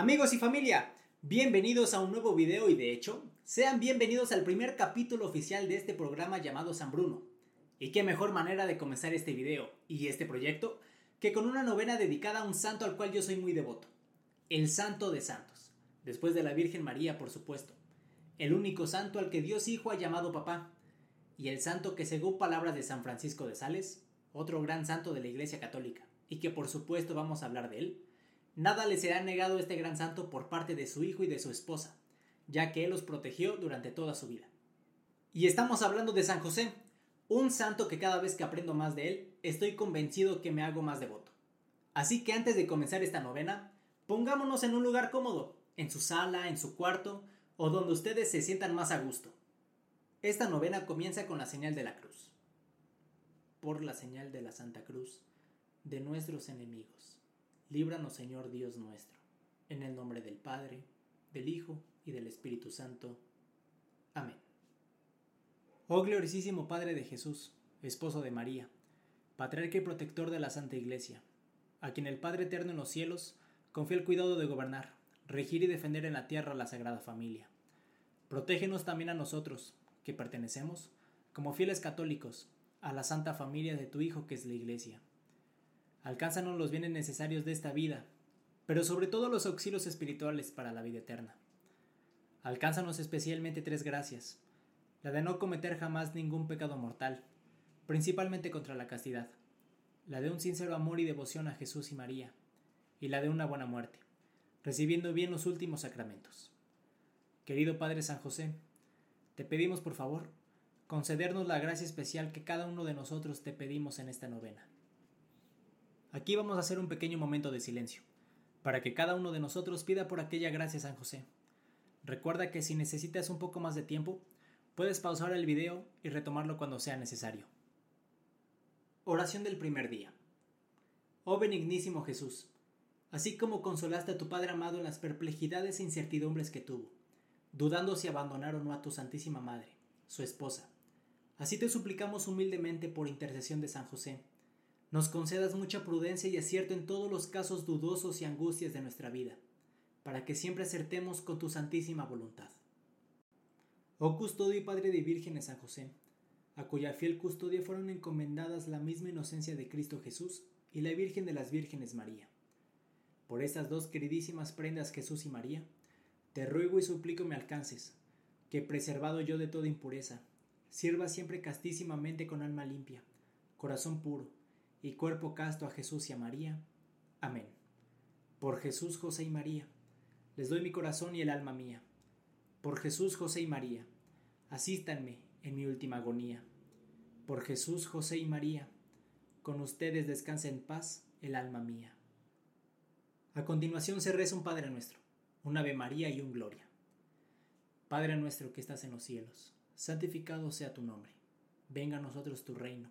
Amigos y familia, bienvenidos a un nuevo video y de hecho, sean bienvenidos al primer capítulo oficial de este programa llamado San Bruno. Y qué mejor manera de comenzar este video y este proyecto que con una novena dedicada a un santo al cual yo soy muy devoto. El Santo de Santos, después de la Virgen María, por supuesto. El único santo al que Dios Hijo ha llamado papá. Y el santo que según palabras de San Francisco de Sales, otro gran santo de la Iglesia Católica, y que por supuesto vamos a hablar de él, Nada le será negado a este gran santo por parte de su hijo y de su esposa, ya que él los protegió durante toda su vida. Y estamos hablando de San José, un santo que cada vez que aprendo más de él, estoy convencido que me hago más devoto. Así que antes de comenzar esta novena, pongámonos en un lugar cómodo, en su sala, en su cuarto, o donde ustedes se sientan más a gusto. Esta novena comienza con la señal de la cruz. Por la señal de la Santa Cruz, de nuestros enemigos Líbranos, Señor Dios nuestro, en el nombre del Padre, del Hijo y del Espíritu Santo. Amén. Oh gloriosísimo Padre de Jesús, esposo de María, patriarca y protector de la Santa Iglesia, a quien el Padre Eterno en los cielos confía el cuidado de gobernar, regir y defender en la tierra la Sagrada Familia. Protégenos también a nosotros, que pertenecemos, como fieles católicos, a la Santa Familia de tu Hijo que es la Iglesia Alcánzanos los bienes necesarios de esta vida, pero sobre todo los auxilios espirituales para la vida eterna. Alcánzanos especialmente tres gracias. La de no cometer jamás ningún pecado mortal, principalmente contra la castidad. La de un sincero amor y devoción a Jesús y María. Y la de una buena muerte, recibiendo bien los últimos sacramentos. Querido Padre San José, te pedimos por favor, concedernos la gracia especial que cada uno de nosotros te pedimos en esta novena Aquí vamos a hacer un pequeño momento de silencio, para que cada uno de nosotros pida por aquella gracia a San José. Recuerda que si necesitas un poco más de tiempo, puedes pausar el video y retomarlo cuando sea necesario. Oración del primer día. Oh benignísimo Jesús, así como consolaste a tu Padre amado en las perplejidades e incertidumbres que tuvo, dudando si abandonar o no a tu Santísima Madre, su esposa. Así te suplicamos humildemente por intercesión de San José, nos concedas mucha prudencia y acierto en todos los casos dudosos y angustias de nuestra vida, para que siempre acertemos con tu santísima voluntad. Oh custodio y Padre de vírgenes San José, a cuya fiel custodia fueron encomendadas la misma inocencia de Cristo Jesús y la Virgen de las Vírgenes María. Por estas dos queridísimas prendas Jesús y María, te ruego y suplico me alcances, que preservado yo de toda impureza, sirva siempre castísimamente con alma limpia, corazón puro, y cuerpo casto a Jesús y a María. Amén. Por Jesús, José y María, les doy mi corazón y el alma mía. Por Jesús, José y María, asístanme en mi última agonía. Por Jesús, José y María, con ustedes descansa en paz el alma mía. A continuación se reza un Padre nuestro, un Ave María y un Gloria. Padre nuestro que estás en los cielos, santificado sea tu nombre. Venga a nosotros tu reino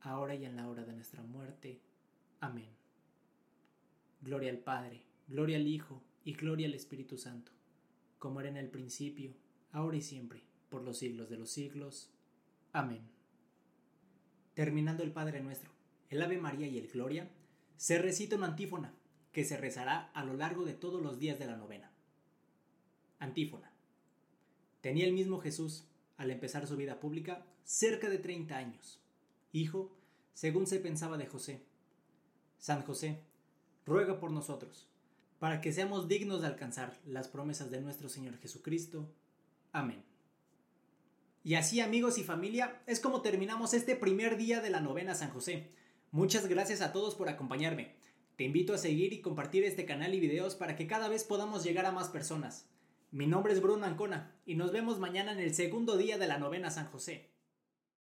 ahora y en la hora de nuestra muerte. Amén. Gloria al Padre, gloria al Hijo y gloria al Espíritu Santo, como era en el principio, ahora y siempre, por los siglos de los siglos. Amén. Terminando el Padre nuestro, el Ave María y el Gloria, se recita una antífona que se rezará a lo largo de todos los días de la novena. Antífona. Tenía el mismo Jesús, al empezar su vida pública, cerca de 30 años hijo, según se pensaba de José. San José, ruega por nosotros, para que seamos dignos de alcanzar las promesas de nuestro Señor Jesucristo. Amén. Y así amigos y familia, es como terminamos este primer día de la novena San José. Muchas gracias a todos por acompañarme. Te invito a seguir y compartir este canal y videos para que cada vez podamos llegar a más personas. Mi nombre es Bruno Ancona y nos vemos mañana en el segundo día de la novena San José.